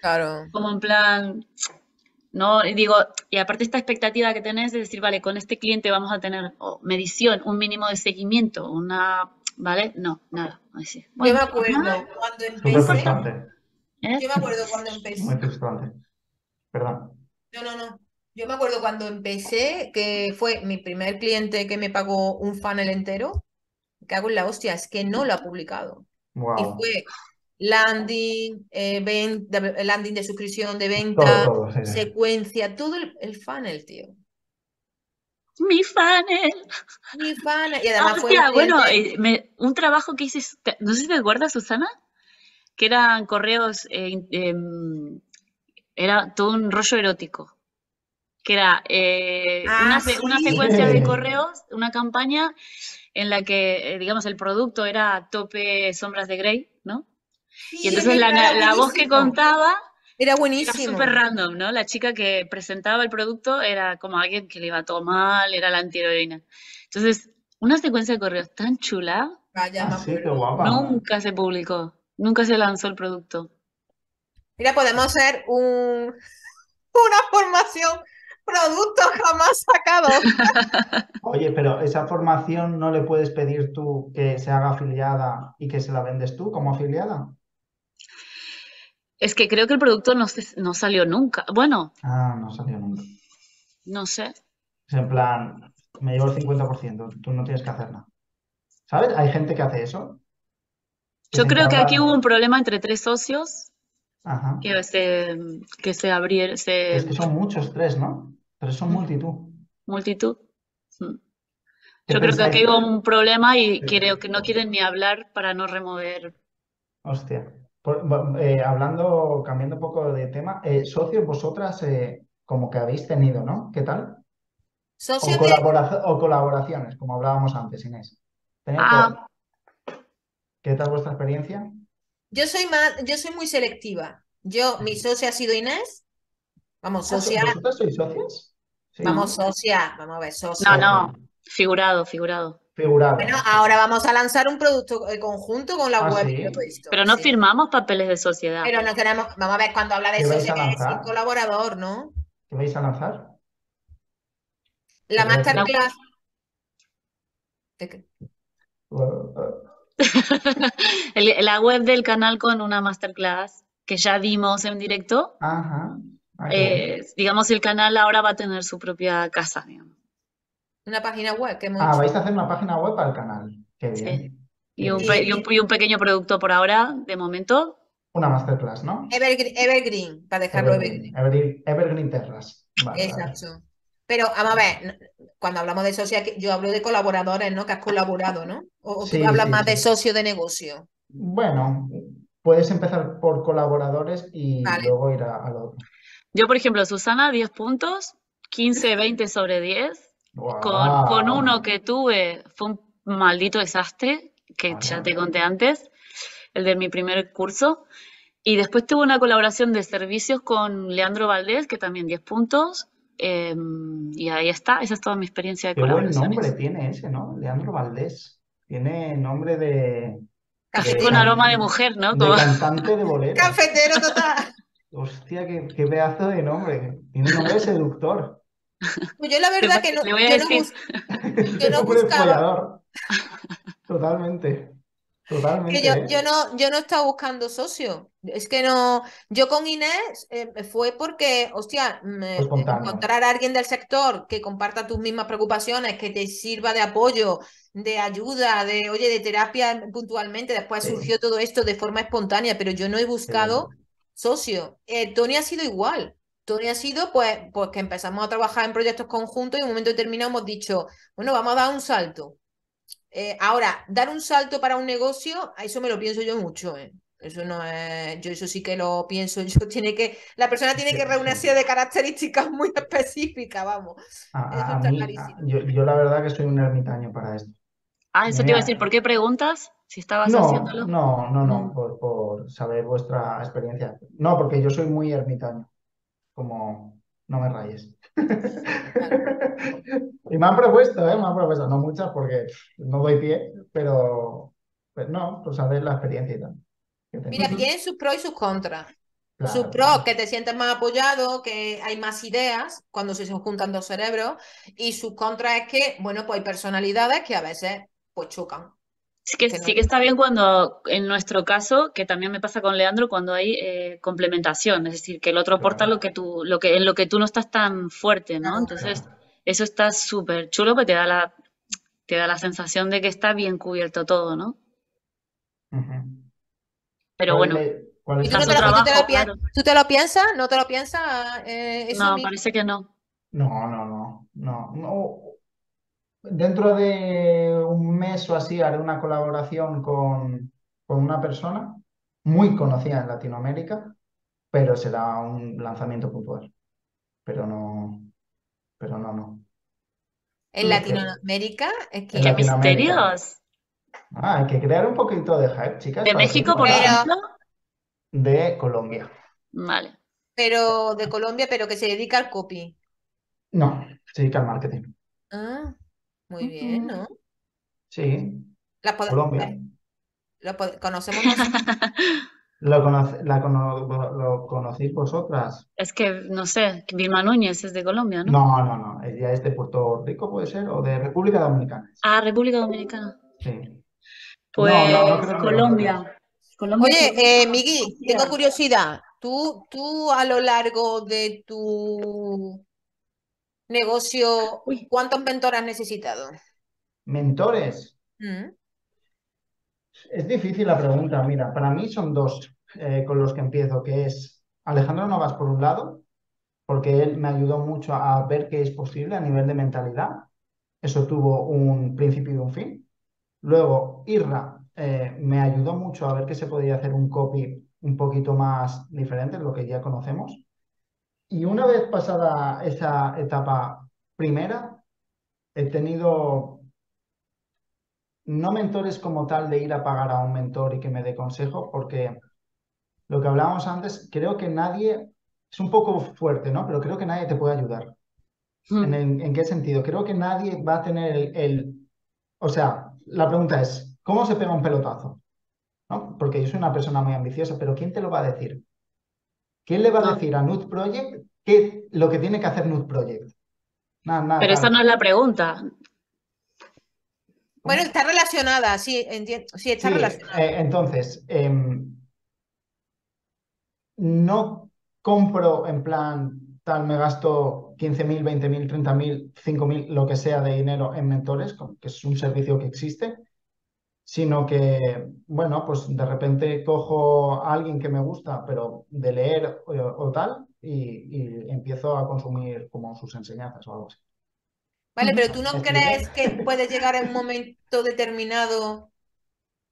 Claro. como en plan, no, y digo, y aparte esta expectativa que tenés de decir, vale, con este cliente vamos a tener oh, medición, un mínimo de seguimiento, una, ¿vale? No, nada. Así. Yo Bueno, me acuerdo nada, cuando Súper empecé, frustrante. ¿eh? yo me acuerdo cuando empecé, Muy frustrante. Perdón. No, no, no. Yo me acuerdo cuando empecé, que fue mi primer cliente que me pagó un funnel entero. Que hago en la hostia, es que no lo ha publicado. Y fue landing, eh, ven- de- landing de suscripción, de venta, todo, sí, sí. secuencia, todo el, el funnel, tío. Mi funnel. Mi funnel. Y Ah, además fue hostia, un bueno, eh, me- un trabajo que hice, no sé si te acuerdas, Susana, que eran correos, eh, em, era todo un rollo erótico, que era eh, Ah, una, secuencia de correos, una campaña en la que, eh, digamos, el producto era tope sombras de Grey, ¿no? Sí, Y entonces la, voz que contaba Era era buenísimo. súper random, ¿no? La chica que presentaba el producto era como alguien que le iba todo mal, era la antiheroína. Entonces, una secuencia de correos tan chula, Vaya, Ah, sí, qué guapa. nunca se publicó, nunca se lanzó el producto. Mira, podemos hacer un, una formación, productos jamás sacados. Oye, pero esa formación no le puedes pedir tú que se haga afiliada y que se la vendes tú como afiliada. Es que creo que el producto no, salió nunca. Bueno, Ah, no salió nunca. no sé. Es en plan, me llevo el 50%, tú no tienes que hacer nada. ¿Sabes? Hay gente que hace eso. que Yo creo que aquí hubo un problema entre tres socios Ajá. que se, que se abrieron, se, Es que son muchos, tres, ¿no? Tres son multitud. multitud. Mm. ¿Qué Yo creo que aquí hubo un problema y Sí. creo que no quieren ni hablar para no remover. Hostia. Por- eh, hablando, cambiando un poco de tema, eh, socios, vosotras eh, como que habéis tenido, ¿no? ¿Qué tal? O, Socios de, o colaboraciones, como hablábamos antes, Inés. ¿Tenéis Ah. ¿Qué tal vuestra experiencia? Yo soy más, yo soy muy selectiva. Yo, mi socia ha sido Inés. Vamos, Ah, socia, ¿Vosotras sois socias? Sí. vamos, socia, vamos a ver, socia. No, no, figurado, figurado. Figurado. Bueno, ahora vamos a lanzar un producto eh, conjunto con la Ah, web sí. Pero no sí. firmamos papeles de sociedad. Pero no queremos, vamos a ver, cuando habla de ¿Qué vais socia, a que es lanzar? un colaborador, ¿no? ¿Qué vais a lanzar? La masterclass. La web del canal con una masterclass que ya dimos en directo. Ajá. Eh, digamos, el canal ahora va a tener su propia casa, digamos. Una página web que hemos Ah, hecho. vais a hacer una página web para el canal. Qué Sí. bien. Y un, Y- un- y un pequeño producto por ahora, de momento. Una masterclass, ¿no? Evergreen, Evergreen, para dejarlo Evergreen, Evergreen. Terras. Vale, vale. Exacto. Pero vamos a ver, cuando hablamos de socia, que- yo hablo de colaboradores, ¿no? Que has colaborado, ¿no? O, o tú hablas sí, más de socio de negocio. Bueno, puedes empezar por colaboradores y Vale. luego ir a- al otro. Yo, por ejemplo, Susana, 10 puntos, 15, 20 sobre 10. Con, con uno que tuve, fue un maldito desastre, que ya te conté antes, el de mi primer curso. Y después tuve una colaboración de servicios con Leandro Valdés, que también 10 puntos. eh, y ahí está, esa es toda mi experiencia de Qué buen colaboraciones. nombre tiene ese, ¿no? Leandro Valdés. Tiene nombre de, Café de con aroma de mujer, ¿no? de cantante de bolero. Cafetero total. Hostia, qué, qué pedazo de nombre. Tiene nombre de seductor. Pues yo la verdad que no, Le voy a yo no decir. bus- Yo no Hombre buscaba-. Totalmente. Totalmente. que yo, ¿eh? yo no, yo no estaba buscando socio. Es que no, yo con Inés eh, fue porque, hostia, me- encontrar a alguien del sector que comparta tus mismas preocupaciones, que te sirva de apoyo, de ayuda, de, oye, de terapia puntualmente. Después Sí. surgió todo esto de forma espontánea, pero yo no he buscado socio. Eh, Tony ha sido igual. Tony ha sido, pues, pues que empezamos a trabajar en proyectos conjuntos y en un momento determinado hemos dicho, bueno, vamos a dar un salto. Eh, ahora, dar un salto para un negocio, a eso me lo pienso yo mucho, ¿eh? Eso no es, yo eso sí que lo pienso, yo tiene que, la persona tiene que reunir una sí. serie de características muy específicas, vamos. A, Eso mí, clarísimo. a- yo, yo la verdad que soy un ermitaño para esto. Ah, eso te iba a decir, ¿por qué preguntas? Si estabas No, haciéndolo. no, no, no, Mm. por, por saber vuestra experiencia. No, porque yo soy muy ermitaño. Como, no me rayes. Y me han propuesto, ¿eh? Me han propuesto, no muchas porque no doy pie, pero, pero no, pues saber la experiencia y tal. Mira, tienen sus pros y sus contras. Claro, Sus pros, que te sientes más apoyado, que hay más ideas cuando se juntan dos cerebros, y sus contras es que, bueno, pues hay personalidades que a veces, pues chocan. Sí que, que no- sí que está bien cuando, en nuestro caso, que también me pasa con Leandro, cuando hay eh, complementación, es decir, que el otro aporta Claro. lo que tú, lo que, en lo que tú no estás tan fuerte, ¿no? Claro. Entonces, eso está súper chulo, porque te da la, te da la sensación de que está bien cubierto todo, ¿no? Pero ¿Cuál bueno, es- cuál es ¿Y tú, te lo, y tú te lo trabajo, piens- claro. ¿tú te lo piensas? ¿No te lo piensas? Eh, eso no, mismo. parece que no. No, no, no, no, no. Dentro de un mes o así haré una colaboración con, con una persona muy conocida en Latinoamérica, pero será un lanzamiento puntual. Pero no, pero no, no. En Latinoamérica es que En ¡Qué Latinoamérica. misterios! Ah, hay que crear un poquito de hype, chicas. ¿De México, por ejemplo? De Colombia. Vale. pero de Colombia, pero que se dedica al copy. No, se dedica al marketing. Ah, muy bien, ¿no? Sí, La Colombia. la pode- conocemos nosotros. ¿Lo, conoce- la cono- lo conocéis vosotras? Es que, no sé, Vilma Núñez es de Colombia, ¿no? No, no, no. Ella es de Puerto Rico, puede ser, o de República Dominicana. Ah, República Dominicana. Sí. Pues no, no creo que lo Colombia. Colombia. Oye, eh, Migui, Hostia. tengo curiosidad. ¿Tú, tú a lo largo de tu negocio, Uy. cuántos mentores has necesitado? Mentores. Mm, Es difícil la pregunta. Mira, para mí son dos eh, con los que empiezo, que es Alejandro Novas por un lado, porque él me ayudó mucho a ver qué es posible a nivel de mentalidad. Eso tuvo un principio y un fin. Luego, Irra eh, me ayudó mucho a ver que se podía hacer un copy un poquito más diferente, lo que ya conocemos. Y una vez pasada esa etapa primera, he tenido no mentores como tal de ir a pagar a un mentor y que me dé consejo, porque lo que hablábamos antes, creo que nadie, es un poco fuerte, ¿no? Pero creo que nadie te puede ayudar. Mm. ¿En, el- en qué sentido? Creo que nadie va a tener el, el- O sea, la pregunta es, ¿cómo se pega un pelotazo? ¿No? Porque yo soy una persona muy ambiciosa, pero ¿quién te lo va a decir? ¿Quién le va a No. decir a Nude Project qué, lo que tiene que hacer Nude Project? Nada, nada, Pero esa no es la pregunta. Bueno, está relacionada, sí, entiendo. Sí, está Sí, relacionada. eh, entonces, em, no compro en plan, tal, me gasto 15.000, 20.000, 30.000, 5.000, lo que sea de dinero en mentores, que es un servicio que existe, sino que, bueno, pues de repente cojo a alguien que me gusta, pero de leer o, o tal, y, y empiezo a consumir como sus enseñanzas o algo así. Vale, pero tú no crees que puedes llegar a un momento determinado,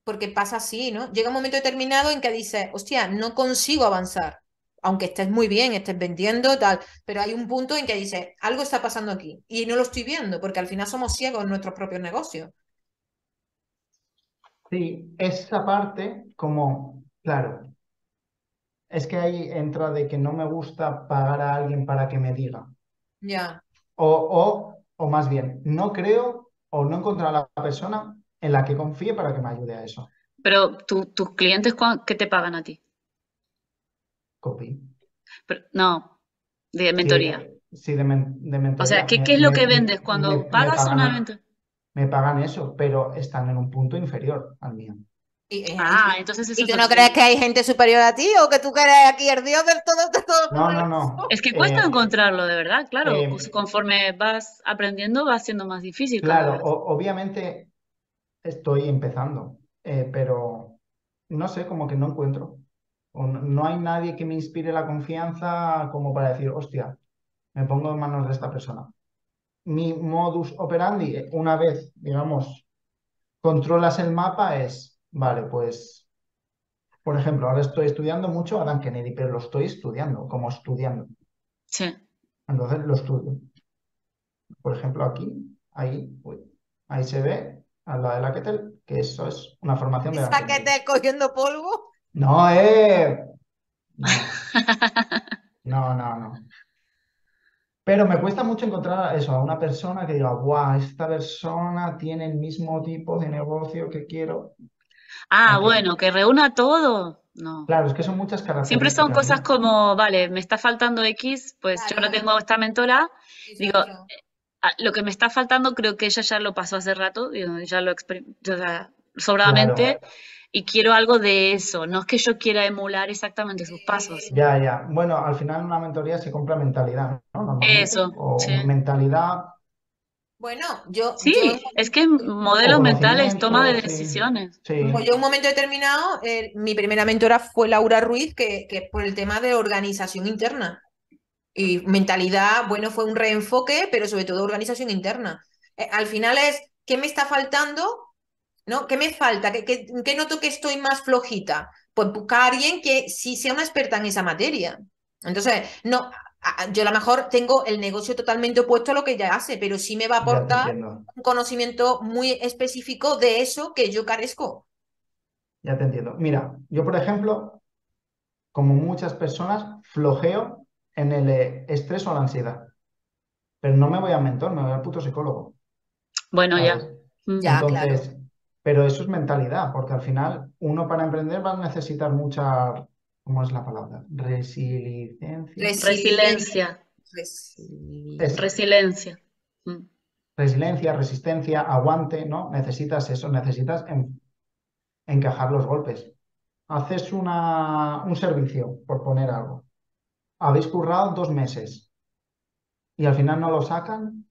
porque pasa así, ¿no? Llega un momento determinado en que dices, hostia, no consigo avanzar, aunque estés muy bien, estés vendiendo, tal, pero hay un punto en que dices, algo está pasando aquí y no lo estoy viendo, porque al final somos ciegos en nuestros propios negocios. Sí, esa parte como, claro, es que ahí entra de que no me gusta pagar a alguien para que me diga. Ya. O, o, o más bien, no creo o no encontrar a la persona en la que confíe para que me ayude a eso. Pero tu- tus clientes, ¿cuán- ¿qué te pagan a ti? Copy. Pero- no, de mentoría. sí, de, men- de O mentoría. sea, ¿qué, Me- qué es lo me- que vendes cuando me- pagas una mentoría? Me pagan eso, pero están en un punto inferior al mío. Y, eh, Ah, entonces eso ¿y tú no crees que hay gente superior a ti o que tú que eres aquí el dios del todo, de todo No, no, no. Es que cuesta Eh, encontrarlo, de verdad, claro. eh, pues conforme vas aprendiendo, va siendo más difícil Claro, o- obviamente estoy empezando, eh, pero no sé, como que no encuentro. O no, no hay nadie que me inspire la confianza como para decir, hostia, me pongo en manos de esta persona. Mi modus operandi, eh, una vez, digamos, controlas el mapa, es, vale, pues, por ejemplo, ahora estoy estudiando mucho a Dan Kennedy, pero lo estoy estudiando, como estudiando. Sí. Entonces lo estudio. Por ejemplo, aquí, ahí, uy, ahí se ve al lado de la kettle, que eso es una formación de Esa te cogiendo polvo. No, eh. No, no, no, no. Pero me cuesta mucho encontrar eso, a una persona que diga, guau, esta persona tiene el mismo tipo de negocio que quiero. Ah, bueno, que reúna todo. No. Claro, es que son muchas Siempre son características, cosas ¿no? como, vale, me está faltando X, pues yo Claro. tengo esta mentora, digo, ah, lo que me está faltando creo que ella ya lo pasó hace rato, digo, ya lo sea, sobradamente, Claro. Y quiero algo de eso, no es que yo quiera emular exactamente sus pasos. Ya, ya. Bueno, al final en una mentoría se compra mentalidad, ¿no? Eso, O sí. mentalidad Bueno, yo, yo, Sí, es que modelos mentales, toma de sí. decisiones. Sí. pues yo en un momento determinado, eh, mi primera mentora fue Laura Ruiz, que, que por el tema de organización interna. Y mentalidad, bueno, fue un reenfoque, pero sobre todo organización interna. Eh, al final es, ¿qué me está faltando? ¿No? ¿Qué me falta? ¿Qué, qué, qué noto que estoy más flojita? Pues buscar a alguien que sí sea una experta en esa materia. Entonces, no, a- a- yo a lo mejor tengo el negocio totalmente opuesto a lo que ella hace, pero sí me va a aportar un conocimiento muy específico de eso que yo carezco. Ya te entiendo. Mira, yo por ejemplo, como muchas personas, flojeo en el eh, estrés o la ansiedad. Pero no me voy al mentor, me voy al puto psicólogo, Bueno, ya. ¿sabes? Ya, claro. Pero eso es mentalidad, porque al final uno para emprender va a necesitar mucha, ¿cómo es la palabra? Resiliencia. Resiliencia, Resiliencia. Resiliencia. Mm. Resiliencia, resistencia, aguante, ¿no? Necesitas eso, necesitas en- encajar los golpes. Haces una, un servicio, por poner algo. Habéis currado dos meses y al final no lo sacan.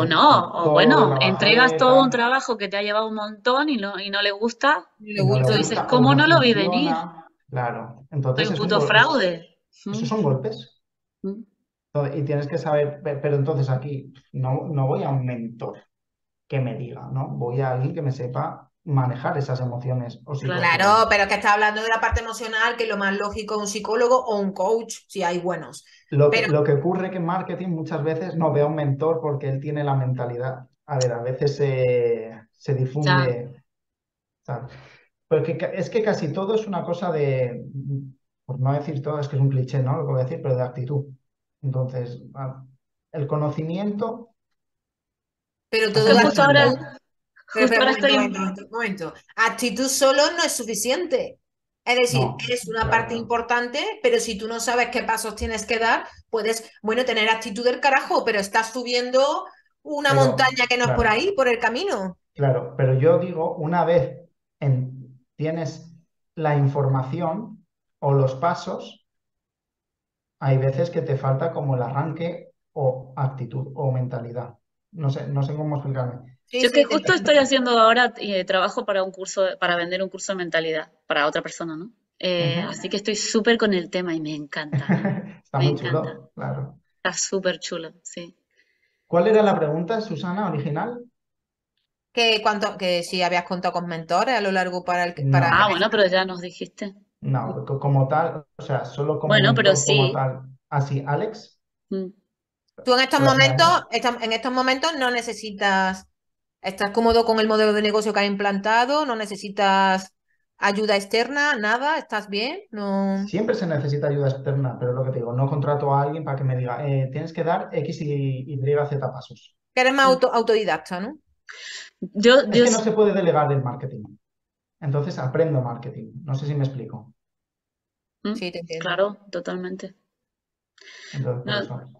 O no, o bueno, entregas todo un trabajo que te ha llevado un montón y no, y no le gusta, Y no gusta. dices, gusta ¿cómo no lo vi venir? Claro, Soy entonces es un puto fraude. Esos Mm, son golpes. mm. Y tienes que saber, pe- pero entonces aquí no, no voy a un mentor que me diga, ¿no? Voy a alguien que me sepa manejar esas emociones o Claro. pero que está hablando de la parte emocional, que lo más lógico es un psicólogo o un coach, si hay buenos. Lo que, lo que ocurre que en marketing muchas veces no veo a un mentor porque él tiene la mentalidad. A ver, a veces se, se difunde. ¿sabes? Porque ca- es que casi todo es una cosa de, por no decir todo, es que es un cliché, ¿no? Lo que voy a decir, pero de actitud. Entonces, a- el conocimiento, Pero todo mucho ahora, justo pero, ahora momento, estoy... momento, momento, momento. Actitud solo no es suficiente. Es decir, No, es una claro, parte importante, pero si tú no sabes qué pasos tienes que dar, puedes, bueno, tener actitud del carajo, pero estás subiendo una Pero, montaña que no es por ahí, por el camino. Claro, pero yo digo, una vez en- tienes la información o los pasos, hay veces que te falta como el arranque o actitud o mentalidad. No sé, no sé cómo explicarme. Sí, Yo sí, que justo estoy haciendo ahora eh, trabajo para un curso, para vender un curso de mentalidad para otra persona, ¿no? Eh, así que estoy súper con el tema y me encanta. Está Me muy encanta. chulo, claro. Está súper chulo, sí. ¿Cuál era la pregunta, Susana, original? Que, cuánto, que si habías contado con mentores a lo largo para el No. para Ah, bueno, pero ya nos dijiste. No, co- como tal, o sea, solo como Bueno, pero como sí. tal. Así, Alex, Mm. Tú en estos momentos, en estos momentos no necesitas ¿Estás cómodo con el modelo de negocio que has implantado? ¿No necesitas ayuda externa? ¿Nada? ¿Estás bien? No... Siempre se necesita ayuda externa, pero lo que te digo, no contrato a alguien para que me diga, eh, tienes que dar X, Y, Y, Z pasos. Que eres más auto- autodidacta, ¿no? Yo, Es yo que no se puede delegar el marketing. Entonces aprendo marketing. No sé si me explico. ¿Mm? Sí, te entiendo. Claro, totalmente. Entonces, por No.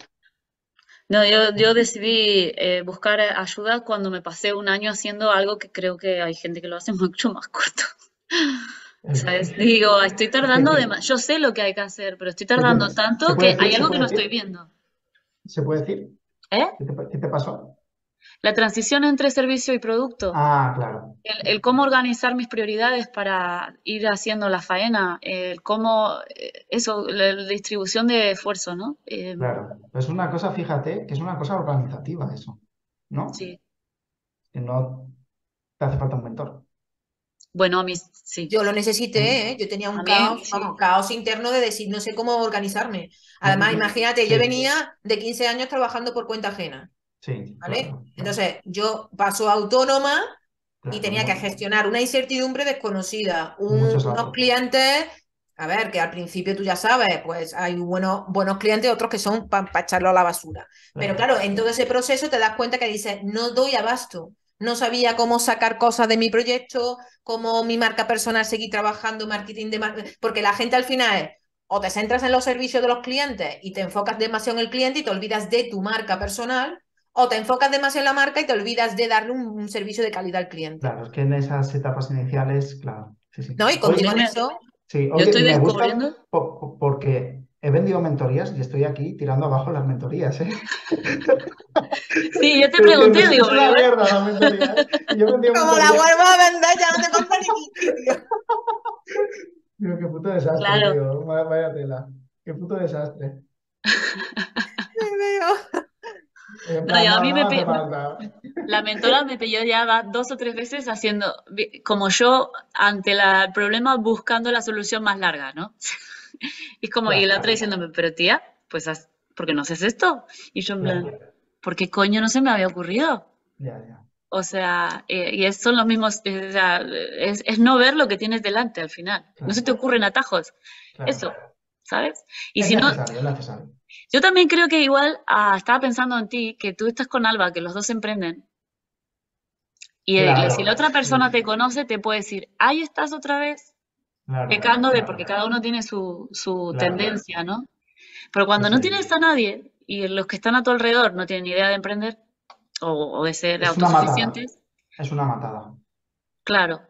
No, yo, yo decidí eh, buscar ayuda cuando me pasé un año haciendo algo que creo que hay gente que lo hace mucho más corto. ¿Sabes? Digo, estoy tardando de Yo sé lo que hay que hacer, pero estoy tardando ¿Se tanto que decir? hay ¿Se algo que no estoy viendo. ¿Se puede decir? ¿Eh? ¿Qué te, qué te pasó? La transición entre servicio y producto. Ah, claro. El, el cómo organizar mis prioridades para ir haciendo la faena, el cómo, eh, eso, la, la distribución de esfuerzo, ¿no? Eh, Claro. Es una cosa, fíjate, que es una cosa organizativa eso, ¿no? sí. Que no te hace falta un mentor. Bueno, a mí sí. Yo lo necesité, ¿eh? Yo tenía un caos, sí. vamos, caos interno de decir, no sé cómo organizarme. Además, Ujú. imagínate, Sí. yo venía de 15 años trabajando por cuenta ajena, Sí, ¿vale? claro, claro, Entonces, yo paso autónoma y tenía que gestionar una incertidumbre desconocida, un- unos clientes, a ver, que al principio tú ya sabes, pues hay buenos, buenos clientes, otros que son para echarlo a la basura. Pero claro, en todo ese proceso te das cuenta que dices, no doy abasto. No sabía cómo sacar cosas de mi proyecto, cómo mi marca personal seguir trabajando, marketing de mar- porque la gente al final es, o te centras en los servicios de los clientes y te enfocas demasiado en el cliente y te olvidas de tu marca personal, o te enfocas demasiado en la marca y te olvidas de darle un, un servicio de calidad al cliente. Claro, es que en esas etapas iniciales, claro. Sí, sí. ¿No? Y contigo en eso, sí, Yo estoy descubriendo. po- po- porque he vendido mentorías y estoy aquí tirando abajo las mentorías, ¿eh? Sí, yo te pregunté, digo, es una mierda la mentoría, ¿eh? Yo como la vuelvo a vender, ya no te compro ni sitio. Digo, qué puto desastre, Claro. tío. Vaya, vaya tela. Qué puto desastre. Me veo. En No, plan, y a mí me pe-. La mentora me pilló ya va dos o tres veces haciendo, como yo, ante la- el problema, buscando la solución más larga, ¿no? Y como, y la otra diciéndome, pero tía, pues, haz- ¿por qué no haces esto? Y yo en plan, Claro. ¿por qué coño no se me había ocurrido? Ya, ya. O sea, eh, y son los mismos, eh, o sea, es, es no ver lo que tienes delante al final. No se te ocurren atajos, Claro. eso, ¿sabes? Y Es si no. Yo también creo que igual, ah, estaba pensando en ti, que tú estás con Alba, que los dos emprenden. Y eh, Claro, si la otra persona sí. te conoce, te puede decir, ahí estás otra vez, Claro, pecando de, claro. porque cada uno tiene su, su tendencia, ¿no? Pero cuando Sí, no tienes a nadie y los que están a tu alrededor no tienen ni idea de emprender o, o de ser Es una matada. autosuficientes, Es una matada. claro,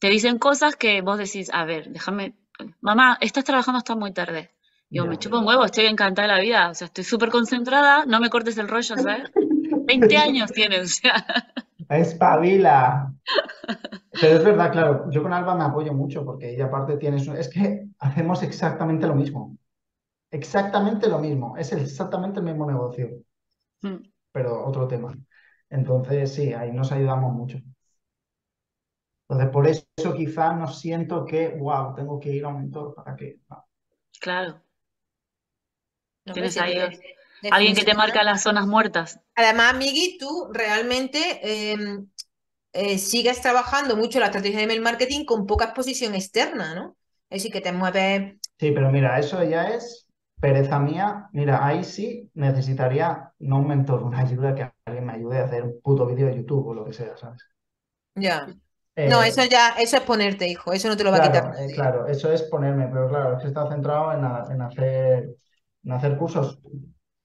te dicen cosas que vos decís, a ver, déjame, mamá, estás trabajando hasta muy tarde. Yo Ya. me chupo un huevo, estoy encantada de la vida, o sea, estoy súper concentrada, no me cortes el rollo, ¿sabes? 20 años tienes, o sea, Espabila. Pero es verdad, claro, yo con Alba me apoyo mucho porque ella aparte tiene su... Es que hacemos exactamente lo mismo. Exactamente lo mismo. Es exactamente el mismo negocio, mm, pero otro tema. Entonces, sí, ahí nos ayudamos mucho. Entonces, por eso quizá no siento que, wow, tengo que ir a un mentor para que... no. claro, No, tienes ahí alguien que te marca las zonas muertas. Además, Migui, tú realmente eh, eh, sigues trabajando mucho la estrategia de email marketing con poca exposición externa, ¿no? Es decir, que te mueves. Sí, pero mira, eso ya es pereza mía. Mira, ahí sí necesitaría no un mentor, una ayuda que alguien me ayude a hacer un puto vídeo de YouTube o lo que sea, ¿sabes? Ya. No, Eh, eso ya, eso es ponerte, hijo, eso no te lo va a quitar eh, claro, eso es ponerme, pero claro, es que está centrado en, a- en hacer, en hacer cursos.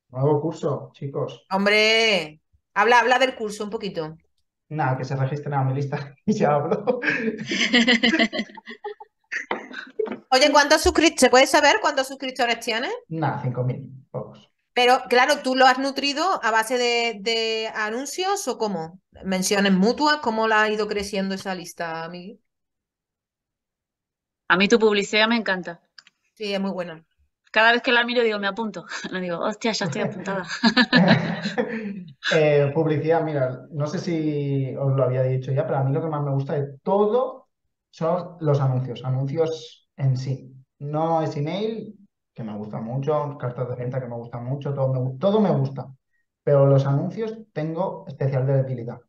Nuevo curso, chicos. Hombre, habla, habla del curso un poquito. Nada, que se registren a mi lista y ya hablo. Oye, ¿cuántos suscriptores? ¿Se puede saber cuántos suscriptores tienes? Nada, 5.000, pocos. Pero claro, ¿tú lo has nutrido a base de, de anuncios o cómo? ¿Menciones mutuas? ¿Cómo la ha ido creciendo esa lista, Miguel? A mí tu publicidad me encanta. Sí, es muy buena. Cada vez que la miro digo, me apunto. Le digo, hostia, ya estoy apuntada. Eh, publicidad, mira, no sé si os lo había dicho ya, pero a mí lo que más me gusta de todo son los anuncios, anuncios en sí. No es email, que me gusta mucho, cartas de venta que me gustan mucho, todo me, todo me gusta. Pero los anuncios tengo especial debilidad.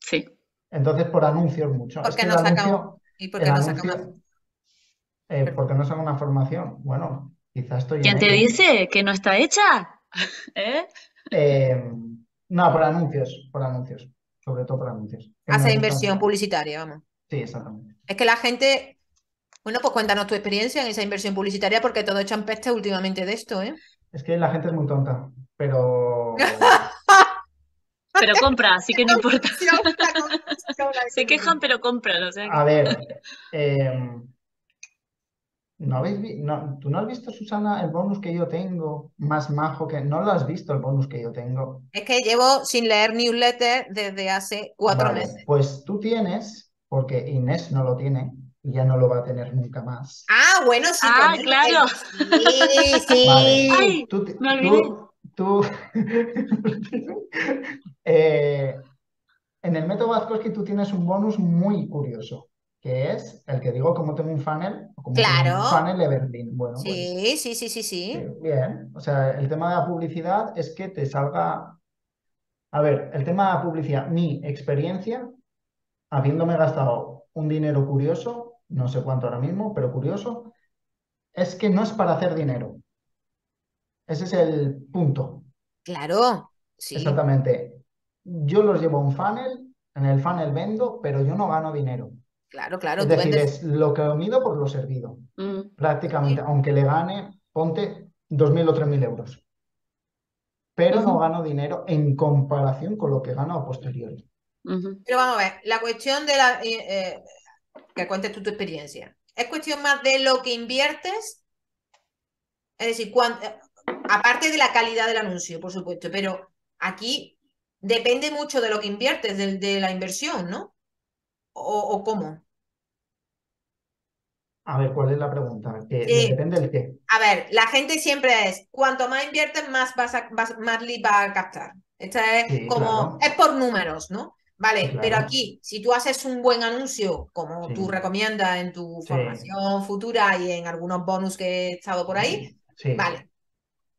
Sí. Entonces, por anuncios mucho. Es ¿Por qué que no el saca anuncio, ¿Y por qué no saca anuncio, más? Eh, ¿por qué no saca una formación? Bueno, quizás estoy ¿Quién te ello. dice que no está hecha? ¿Eh? Eh, no, por anuncios, por anuncios, sobre todo por anuncios. Hace inversión publicitaria, vamos. Sí, exactamente. Es que la gente, bueno, pues cuéntanos tu experiencia en esa inversión publicitaria, porque todos echan peste últimamente de esto, ¿eh? Es que la gente es muy tonta, pero Pero compra, así que no importa. Se quejan, pero compran. O sea que- a ver, eh, ¿no habéis vi- no, ¿tú no has visto, Susana, el bonus que yo tengo más majo que no lo has visto el bonus que yo tengo? Es que llevo sin leer newsletter desde hace cuatro Vale, meses. pues tú tienes, porque Inés no lo tiene y ya no lo va a tener nunca más. Ah, bueno, sí, Ah, claro. Sí, sí. Vale. Ay, Tú, me tú- tú- Eh, en el método Bazkowski tú tienes un bonus muy curioso, que es el que digo como tengo un funnel, o como tengo Claro. un funnel de Berlín. Bueno, pues, Sí, sí, sí, sí, sí. sí, bien. O sea, el tema de la publicidad es que te salga. A ver, el tema de la publicidad, mi experiencia, habiéndome gastado un dinero curioso, no sé cuánto ahora mismo, pero curioso, es que no es para hacer dinero. Ese es el punto. Claro, sí. Exactamente. Yo los llevo a un funnel, en el funnel vendo, pero yo no gano dinero. Claro, claro. Es decir, vendes. es lo que mido por lo servido. Mm, Prácticamente, aunque le gane, ponte 2.000 o 3.000 euros. Pero no gano dinero en comparación con lo que gano a posteriori. Pero vamos a ver, la cuestión de la. eh, eh, que cuentes tú tu experiencia. ¿Es cuestión más de lo que inviertes? Es decir, eh, aparte de la calidad del anuncio, por supuesto, pero aquí depende mucho de lo que inviertes, del- de, la inversión, ¿no? ¿O, o cómo? A ver, ¿cuál es la pregunta? Que Sí. depende del qué. A ver, la gente siempre es, cuanto más inviertes, más vas a, vas- más lead vas a captar. Esta es Sí, como, claro. es por números, ¿no? Vale, pero aquí, si tú haces un buen anuncio, como Sí. tú recomiendas en tu Sí. formación futura y en algunos bonus que he estado por ahí, vale.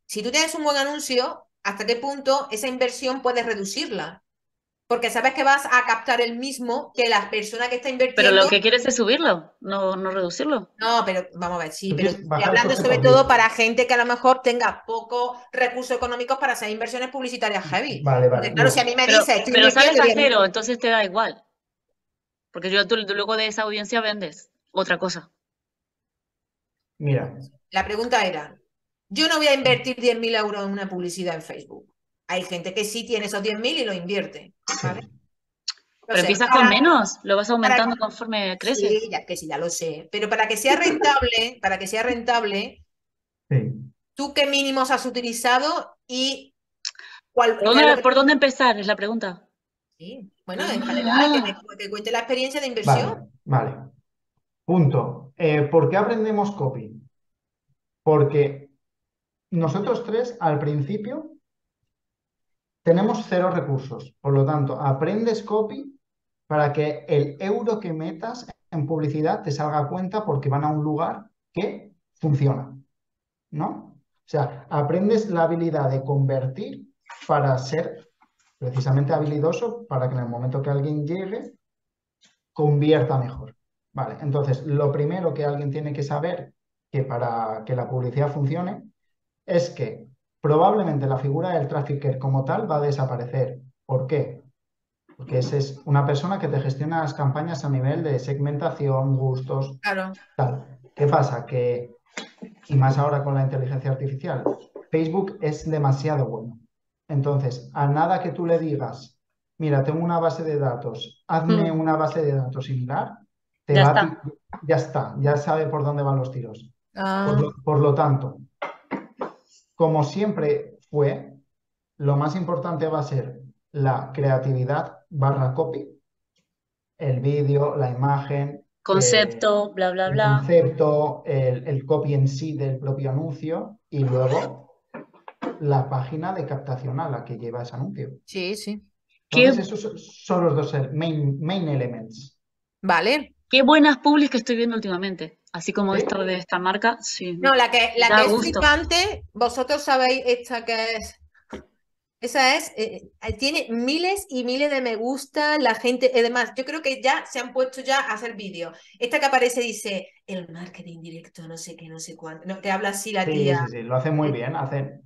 Si tú tienes un buen anuncio, ¿hasta qué punto esa inversión puedes reducirla? Porque sabes que vas a captar el mismo que la persona que está Pero invirtiendo. lo que quieres es subirlo, no, no reducirlo. No, pero vamos a ver, sí, pero estoy hablando sobre todo para gente que a lo mejor tenga pocos recursos económicos para hacer inversiones publicitarias heavy. Vale, Porque vale. claro, no. si a mí me Pero, dice, estoy pero sales a 10.000 cero, entonces te da igual. Porque yo, tú, tú luego de esa audiencia vendes otra cosa. Mira, La pregunta era, yo no voy a invertir 10.000 euros en una publicidad en Facebook. Hay gente que sí tiene esos 10.000 y lo invierte, ¿vale? Pero empiezas para- con menos, lo vas aumentando conforme creces. Sí, ya que sí, ya lo sé. Pero para que sea rentable, para que sea rentable, sí. ¿tú qué mínimos has utilizado y cuál ¿Por dónde, por dónde empezar? Es la pregunta. Sí, bueno, en general, que te, que cuente la experiencia de inversión. Vale, vale. Punto. Eh, ¿por qué aprendemos copy? Porque nosotros tres al principio tenemos cero recursos. Por lo tanto, aprendes copy para que el euro que metas en publicidad te salga a cuenta porque van a un lugar que funciona. ¿No? O sea, aprendes la habilidad de convertir para ser precisamente habilidoso para que en el momento que alguien llegue convierta mejor. Vale, entonces lo primero que alguien tiene que saber que para que la publicidad funcione es que probablemente la figura del trafficker como tal va a desaparecer. ¿Por qué? Porque esa es una persona que te gestiona las campañas a nivel de segmentación, gustos, Claro. tal. ¿Qué pasa? Que, y más ahora con la inteligencia artificial, Facebook es demasiado bueno. Entonces, a nada que tú le digas, mira, tengo una base de datos, hazme Mm. una base de datos similar, te Ya va está. ya está, ya sabe por dónde van los tiros. Ah, Por lo, por lo tanto, como siempre fue, lo más importante va a ser la creatividad barra copy, el vídeo, la imagen, Concepto, bla, bla, el bla. concepto, el, el copy en sí del propio anuncio y luego la página de captación a la que lleva ese anuncio. sí, sí. ¿Qué? Entonces, esos son- los dos el- main, main elements. Vale. Qué buenas publis que estoy viendo últimamente. Así como esto de esta marca, sí. No, la que, la que es flipante, vosotros sabéis esta que es Esa es, eh, eh, tiene miles y miles de me gusta, la gente, además, yo creo que ya se han puesto ya a hacer vídeos. Esta que aparece dice, el marketing directo, no sé qué, no sé cuánto. No, te habla así la Sí, tía. sí, sí, lo hacen muy bien, hacen.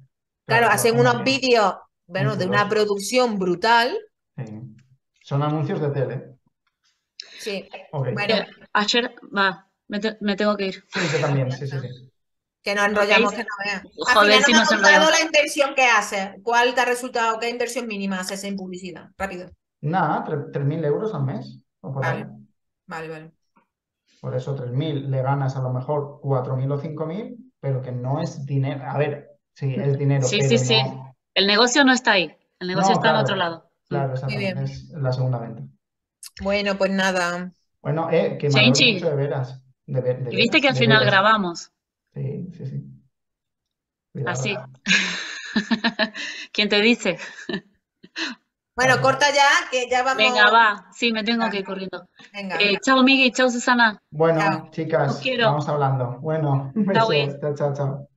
Claro, hacen unos vídeos, bueno, de una producción brutal. Sí. Son anuncios de tele. Sí, Ok. bueno, Eh, ayer, va, me, te- me tengo que ir. Sí, yo también, sí, sí, sí. que nos enrollamos, que no veas. Al Joder, final si no nos enrollamos. la inversión que hace. ¿Cuál te ha resultado? ¿Qué inversión mínima haces en publicidad? Rápido. Nada, tre- 3.000 euros al mes o por ahí. Vale, vale, vale. Por eso 3.000 le ganas a lo mejor 4.000 o 5.000, pero que no es dinero. A ver, sí, es dinero, Sí, pero sí, sí. El negocio no está ahí, el negocio No, está en claro, otro lado. Claro, bien. exactamente, es la segunda venta. Bueno, pues nada. Bueno, eh, que me de veras. De, ver- de Y viste que al final veras. grabamos, Sí, sí, sí. Cuidado. así. ¿Quién te dice? Bueno, Vale. corta ya, que ya vamos. Venga, va, sí, me tengo que ir corriendo. Venga. Eh, chao, Miguel, chao, Susana. Bueno, Chao. chicas, vamos hablando. Bueno, Chao. Chao, chao, chao.